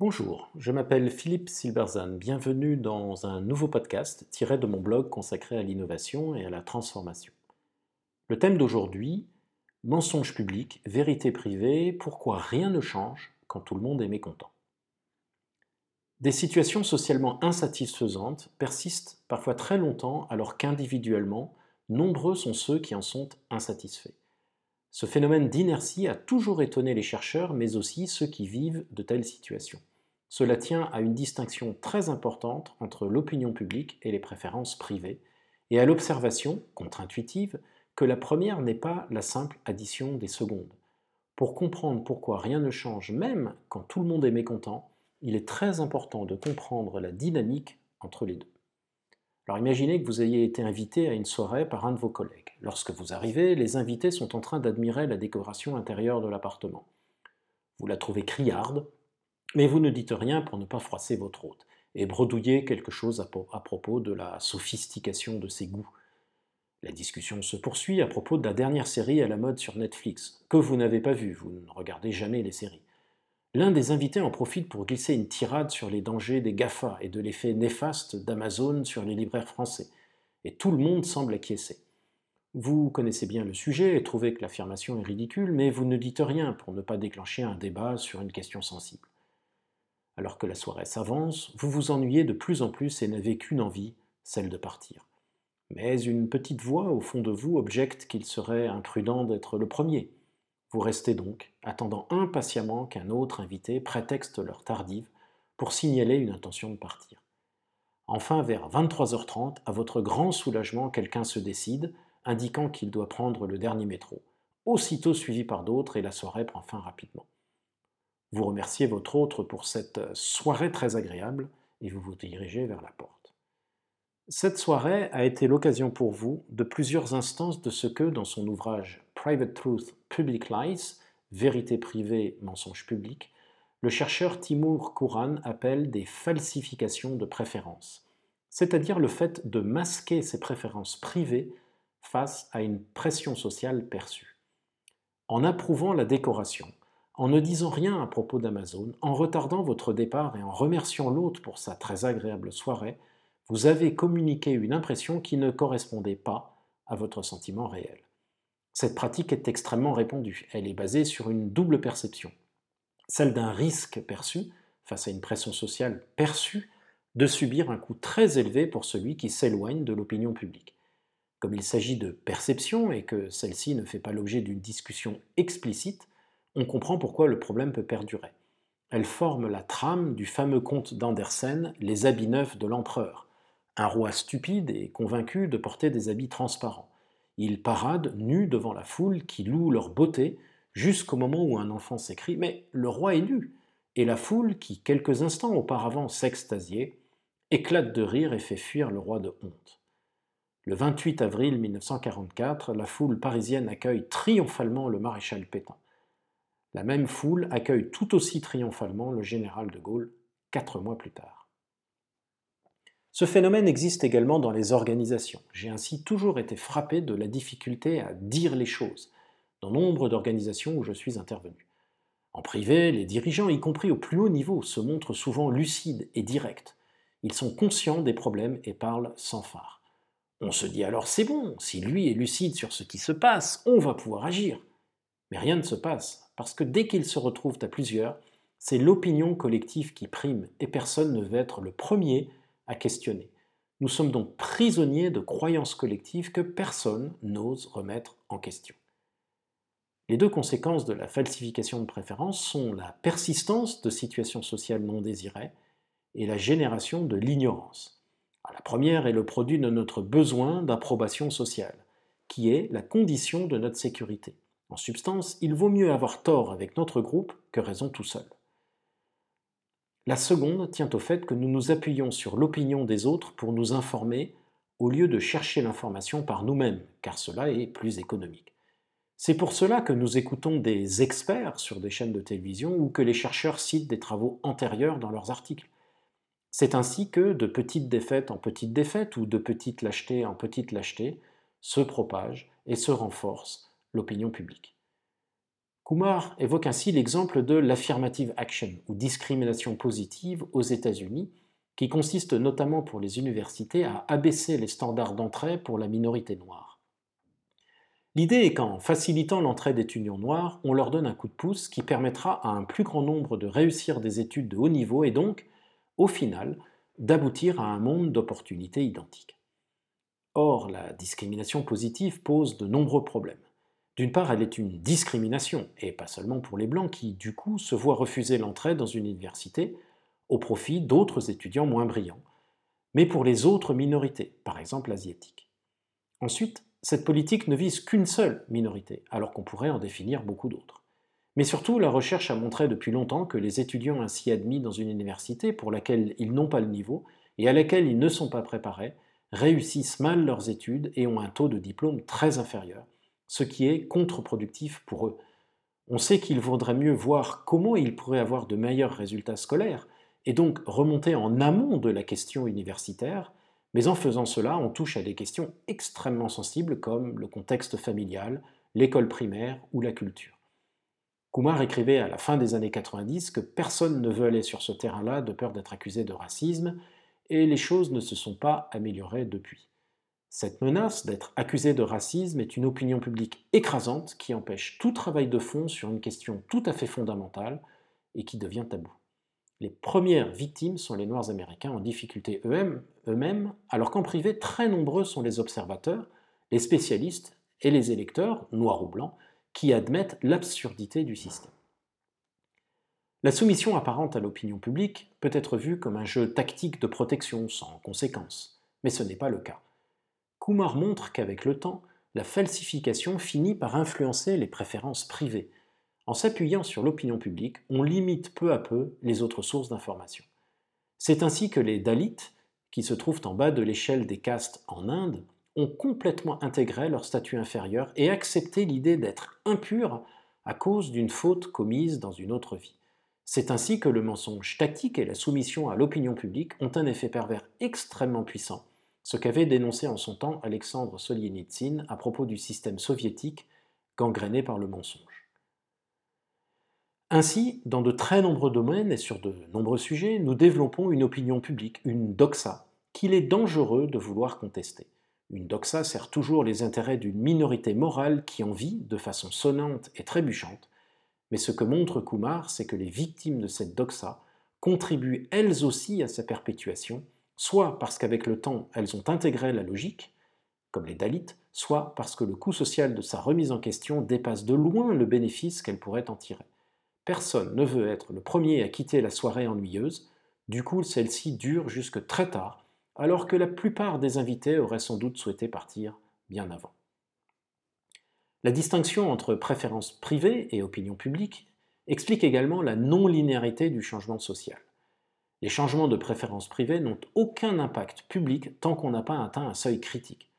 Bonjour, je m'appelle Philippe Silberzan. Bienvenue dans un nouveau podcast tiré de mon blog consacré à l'innovation et à la transformation. Le thème d'aujourd'hui, mensonge public, vérité privée, pourquoi rien ne change quand tout le monde est mécontent. Des situations socialement insatisfaisantes persistent parfois très longtemps alors qu'individuellement, nombreux sont ceux qui en sont insatisfaits. Ce phénomène d'inertie a toujours étonné les chercheurs, mais aussi ceux qui vivent de telles situations. Cela tient à une distinction très importante entre l'opinion publique et les préférences privées, et à l'observation, contre-intuitive, que la première n'est pas la simple addition des secondes. Pour comprendre pourquoi rien ne change, même quand tout le monde est mécontent, il est très important de comprendre la dynamique entre les deux. Alors imaginez que vous ayez été invité à une soirée par un de vos collègues. Lorsque vous arrivez, les invités sont en train d'admirer la décoration intérieure de l'appartement. Vous la trouvez criarde, mais vous ne dites rien pour ne pas froisser votre hôte, et bredouiller quelque chose à, propos de la sophistication de ses goûts. La discussion se poursuit à propos de la dernière série à la mode sur Netflix, que vous n'avez pas vue, vous ne regardez jamais les séries. L'un des invités en profite pour glisser une tirade sur les dangers des GAFA et de l'effet néfaste d'Amazon sur les libraires français, et tout le monde semble acquiescer. Vous connaissez bien le sujet et trouvez que l'affirmation est ridicule, mais vous ne dites rien pour ne pas déclencher un débat sur une question sensible. Alors que la soirée s'avance, vous vous ennuyez de plus en plus et n'avez qu'une envie, celle de partir. Mais une petite voix au fond de vous objecte qu'il serait imprudent d'être le premier. Vous restez donc, attendant impatiemment qu'un autre invité prétexte leur tardive pour signaler une intention de partir. Enfin, vers 23h30, à votre grand soulagement, quelqu'un se décide, indiquant qu'il doit prendre le dernier métro, aussitôt suivi par d'autres, et la soirée prend fin rapidement. Vous remerciez votre autre pour cette soirée très agréable et vous vous dirigez vers la porte. Cette soirée a été l'occasion pour vous de plusieurs instances de ce que, dans son ouvrage Private Truth, Public Lies, Vérité privée, mensonge public, le chercheur Timur Kuran appelle des falsifications de préférences, c'est-à-dire le fait de masquer ses préférences privées face à une pression sociale perçue. En approuvant la décoration, en ne disant rien à propos d'Amazon, en retardant votre départ et en remerciant l'hôte pour sa très agréable soirée, vous avez communiqué une impression qui ne correspondait pas à votre sentiment réel. Cette pratique est extrêmement répandue. Elle est basée sur une double perception. Celle d'un risque perçu, face à une pression sociale perçue, de subir un coût très élevé pour celui qui s'éloigne de l'opinion publique. Comme il s'agit de perception et que celle-ci ne fait pas l'objet d'une discussion explicite, on comprend pourquoi le problème peut perdurer. Elle forme la trame du fameux conte d'Andersen, Les habits neufs de l'empereur. Un roi stupide et convaincu de porter des habits transparents. Ils paradent nus devant la foule qui loue leur beauté jusqu'au moment où un enfant s'écrie Mais le roi est nu Et la foule, qui quelques instants auparavant s'extasiait, éclate de rire et fait fuir le roi de honte. Le 28 avril 1944, la foule parisienne accueille triomphalement le maréchal Pétain. La même foule accueille tout aussi triomphalement le général de Gaulle quatre mois plus tard. Ce phénomène existe également dans les organisations. J'ai ainsi toujours été frappé de la difficulté à dire les choses dans nombre d'organisations où je suis intervenu. En privé, les dirigeants, y compris au plus haut niveau, se montrent souvent lucides et directs. Ils sont conscients des problèmes et parlent sans phare. On se dit alors c'est bon, si lui est lucide sur ce qui se passe, on va pouvoir agir. Mais rien ne se passe, parce que dès qu'ils se retrouvent à plusieurs, c'est l'opinion collective qui prime, et personne ne veut être le premier à questionner. Nous sommes donc prisonniers de croyances collectives que personne n'ose remettre en question. Les deux conséquences de la falsification de préférence sont la persistance de situations sociales non désirées et la génération de l'ignorance. La première est le produit de notre besoin d'approbation sociale, qui est la condition de notre sécurité. En substance, il vaut mieux avoir tort avec notre groupe que raison tout seul. La seconde tient au fait que nous nous appuyons sur l'opinion des autres pour nous informer au lieu de chercher l'information par nous-mêmes, car cela est plus économique. C'est pour cela que nous écoutons des experts sur des chaînes de télévision ou que les chercheurs citent des travaux antérieurs dans leurs articles. C'est ainsi que, de petites défaites en petites défaites ou de petites lâchetés en petites lâchetés, se propage et se renforce l'opinion publique. Kumar évoque ainsi l'exemple de l'affirmative action ou discrimination positive aux États-Unis, qui consiste notamment pour les universités à abaisser les standards d'entrée pour la minorité noire. L'idée est qu'en facilitant l'entrée d'étudiants noirs, on leur donne un coup de pouce qui permettra à un plus grand nombre de réussir des études de haut niveau et donc, au final, d'aboutir à un monde d'opportunités identiques. Or, la discrimination positive pose de nombreux problèmes. D'une part, elle est une discrimination, et pas seulement pour les Blancs qui, du coup, se voient refuser l'entrée dans une université au profit d'autres étudiants moins brillants, mais pour les autres minorités, par exemple asiatiques. Ensuite, cette politique ne vise qu'une seule minorité, alors qu'on pourrait en définir beaucoup d'autres. Mais surtout, la recherche a montré depuis longtemps que les étudiants ainsi admis dans une université pour laquelle ils n'ont pas le niveau et à laquelle ils ne sont pas préparés réussissent mal leurs études et ont un taux de diplôme très inférieur, ce qui est contre-productif pour eux. On sait qu'il vaudrait mieux voir comment ils pourraient avoir de meilleurs résultats scolaires, et donc remonter en amont de la question universitaire, mais en faisant cela, on touche à des questions extrêmement sensibles comme le contexte familial, l'école primaire ou la culture. Kumar écrivait à la fin des années 90 que personne ne veut aller sur ce terrain-là de peur d'être accusé de racisme, et les choses ne se sont pas améliorées depuis. Cette menace d'être accusé de racisme est une opinion publique écrasante qui empêche tout travail de fond sur une question tout à fait fondamentale et qui devient tabou. Les premières victimes sont les Noirs américains en difficulté eux-mêmes, alors qu'en privé, très nombreux sont les observateurs, les spécialistes et les électeurs, noirs ou blancs, qui admettent l'absurdité du système. La soumission apparente à l'opinion publique peut être vue comme un jeu tactique de protection sans conséquence, mais ce n'est pas le cas. Kumar montre qu'avec le temps, la falsification finit par influencer les préférences privées. En s'appuyant sur l'opinion publique, on limite peu à peu les autres sources d'information. C'est ainsi que les Dalits, qui se trouvent en bas de l'échelle des castes en Inde, ont complètement intégré leur statut inférieur et accepté l'idée d'être impurs à cause d'une faute commise dans une autre vie. C'est ainsi que le mensonge tactique et la soumission à l'opinion publique ont un effet pervers extrêmement puissant, ce qu'avait dénoncé en son temps Alexandre Solzhenitsyn à propos du système soviétique gangréné par le mensonge. Ainsi, dans de très nombreux domaines et sur de nombreux sujets, nous développons une opinion publique, une doxa, qu'il est dangereux de vouloir contester. Une doxa sert toujours les intérêts d'une minorité morale qui en vit de façon sonnante et trébuchante, mais ce que montre Kumar, c'est que les victimes de cette doxa contribuent elles aussi à sa perpétuation, soit parce qu'avec le temps elles ont intégré la logique, comme les Dalits, soit parce que le coût social de sa remise en question dépasse de loin le bénéfice qu'elle pourrait en tirer. Personne ne veut être le premier à quitter la soirée ennuyeuse, du coup celle-ci dure jusque très tard, alors que la plupart des invités auraient sans doute souhaité partir bien avant. La distinction entre préférence privée et opinion publique explique également la non-linéarité du changement social. Les changements de préférence privée n'ont aucun impact public tant qu'on n'a pas atteint un seuil critique.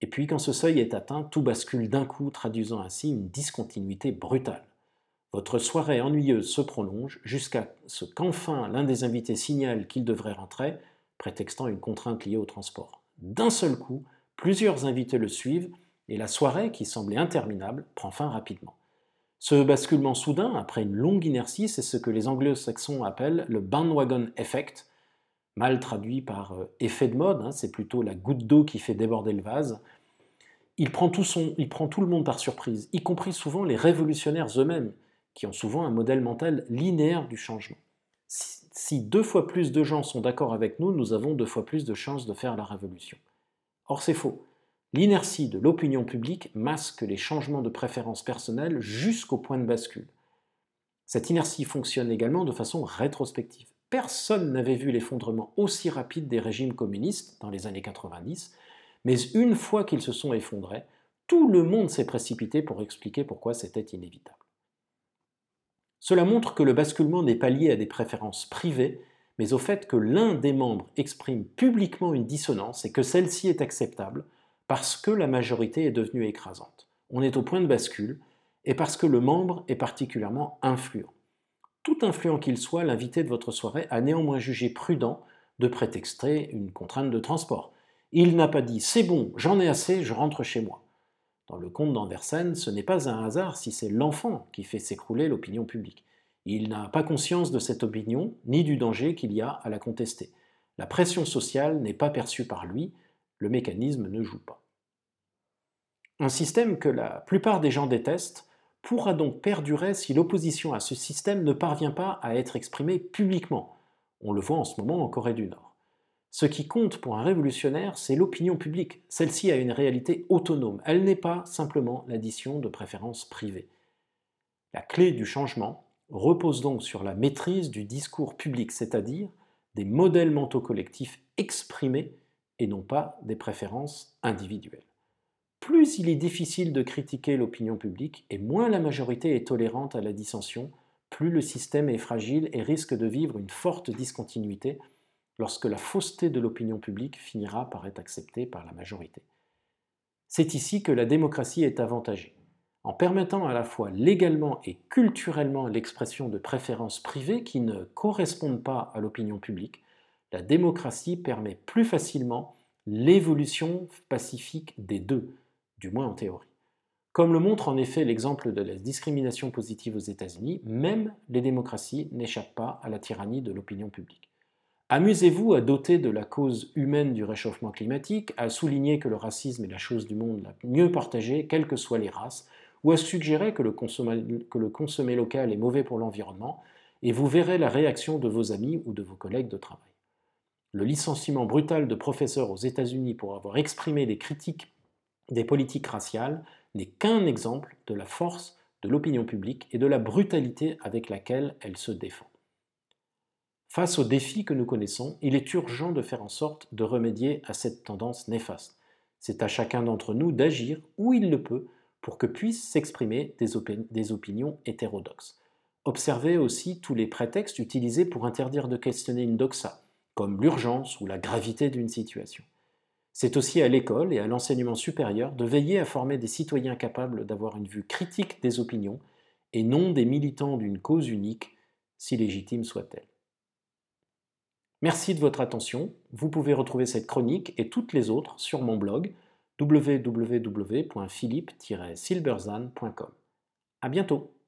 Et puis quand ce seuil est atteint, tout bascule d'un coup, traduisant ainsi une discontinuité brutale. Votre soirée ennuyeuse se prolonge jusqu'à ce qu'enfin l'un des invités signale qu'il devrait rentrer, prétextant une contrainte liée au transport. D'un seul coup, plusieurs invités le suivent et la soirée, qui semblait interminable, prend fin rapidement. Ce basculement soudain, après une longue inertie, c'est ce que les anglo-saxons appellent le bandwagon effect, mal traduit par euh, effet de mode, hein, c'est plutôt la goutte d'eau qui fait déborder le vase. Il prend, tout son, il prend tout le monde par surprise, y compris souvent les révolutionnaires eux-mêmes, qui ont souvent un modèle mental linéaire du changement. si deux fois plus de gens sont d'accord avec nous, nous avons deux fois plus de chances de faire la révolution. Or c'est faux. L'inertie de l'opinion publique masque les changements de préférence personnelle jusqu'au point de bascule. Cette inertie fonctionne également de façon rétrospective. Personne n'avait vu l'effondrement aussi rapide des régimes communistes dans les années 90, mais une fois qu'ils se sont effondrés, tout le monde s'est précipité pour expliquer pourquoi c'était inévitable. Cela montre que le basculement n'est pas lié à des préférences privées, mais au fait que l'un des membres exprime publiquement une dissonance et que celle-ci est acceptable, parce que la majorité est devenue écrasante. On est au point de bascule, et parce que le membre est particulièrement influent. Tout influent qu'il soit, l'invité de votre soirée a néanmoins jugé prudent de prétexter une contrainte de transport. Il n'a pas dit c'est bon, j'en ai assez, je rentre chez moi. Dans le conte d'Andersen, ce n'est pas un hasard si c'est l'enfant qui fait s'écrouler l'opinion publique. Il n'a pas conscience de cette opinion, ni du danger qu'il y a à la contester. La pression sociale n'est pas perçue par lui, le mécanisme ne joue pas. Un système que la plupart des gens détestent pourra donc perdurer si l'opposition à ce système ne parvient pas à être exprimée publiquement. On le voit en ce moment en Corée du Nord. Ce qui compte pour un révolutionnaire, c'est l'opinion publique. Celle-ci a une réalité autonome. Elle n'est pas simplement l'addition de préférences privées. La clé du changement repose donc sur la maîtrise du discours public, c'est-à-dire des modèles mentaux collectifs exprimés et non pas des préférences individuelles. Plus il est difficile de critiquer l'opinion publique et moins la majorité est tolérante à la dissension, plus le système est fragile et risque de vivre une forte discontinuité lorsque la fausseté de l'opinion publique finira par être acceptée par la majorité. C'est ici que la démocratie est avantagée. En permettant à la fois légalement et culturellement l'expression de préférences privées qui ne correspondent pas à l'opinion publique, la démocratie permet plus facilement l'évolution pacifique des deux, du moins en théorie. Comme le montre en effet l'exemple de la discrimination positive aux États-Unis, même les démocraties n'échappent pas à la tyrannie de l'opinion publique. Amusez-vous à doter de la cause humaine du réchauffement climatique, à souligner que le racisme est la chose du monde la mieux partagée, quelles que soient les races, ou à suggérer que le, consommer, local est mauvais pour l'environnement, et vous verrez la réaction de vos amis ou de vos collègues de travail. Le licenciement brutal de professeurs aux États-Unis pour avoir exprimé des critiques des politiques raciales n'est qu'un exemple de la force de l'opinion publique et de la brutalité avec laquelle elle se défend. Face aux défis que nous connaissons, il est urgent de faire en sorte de remédier à cette tendance néfaste. C'est à chacun d'entre nous d'agir où il le peut pour que puissent s'exprimer des, opinions hétérodoxes. Observez aussi tous les prétextes utilisés pour interdire de questionner une doxa, l'urgence ou la gravité d'une situation. C'est aussi à l'école et à l'enseignement supérieur de veiller à former des citoyens capables d'avoir une vue critique des opinions et non des militants d'une cause unique, si légitime soit-elle. Merci de votre attention. Vous pouvez retrouver cette chronique et toutes les autres sur mon blog www.philippe-silberzan.com. À bientôt.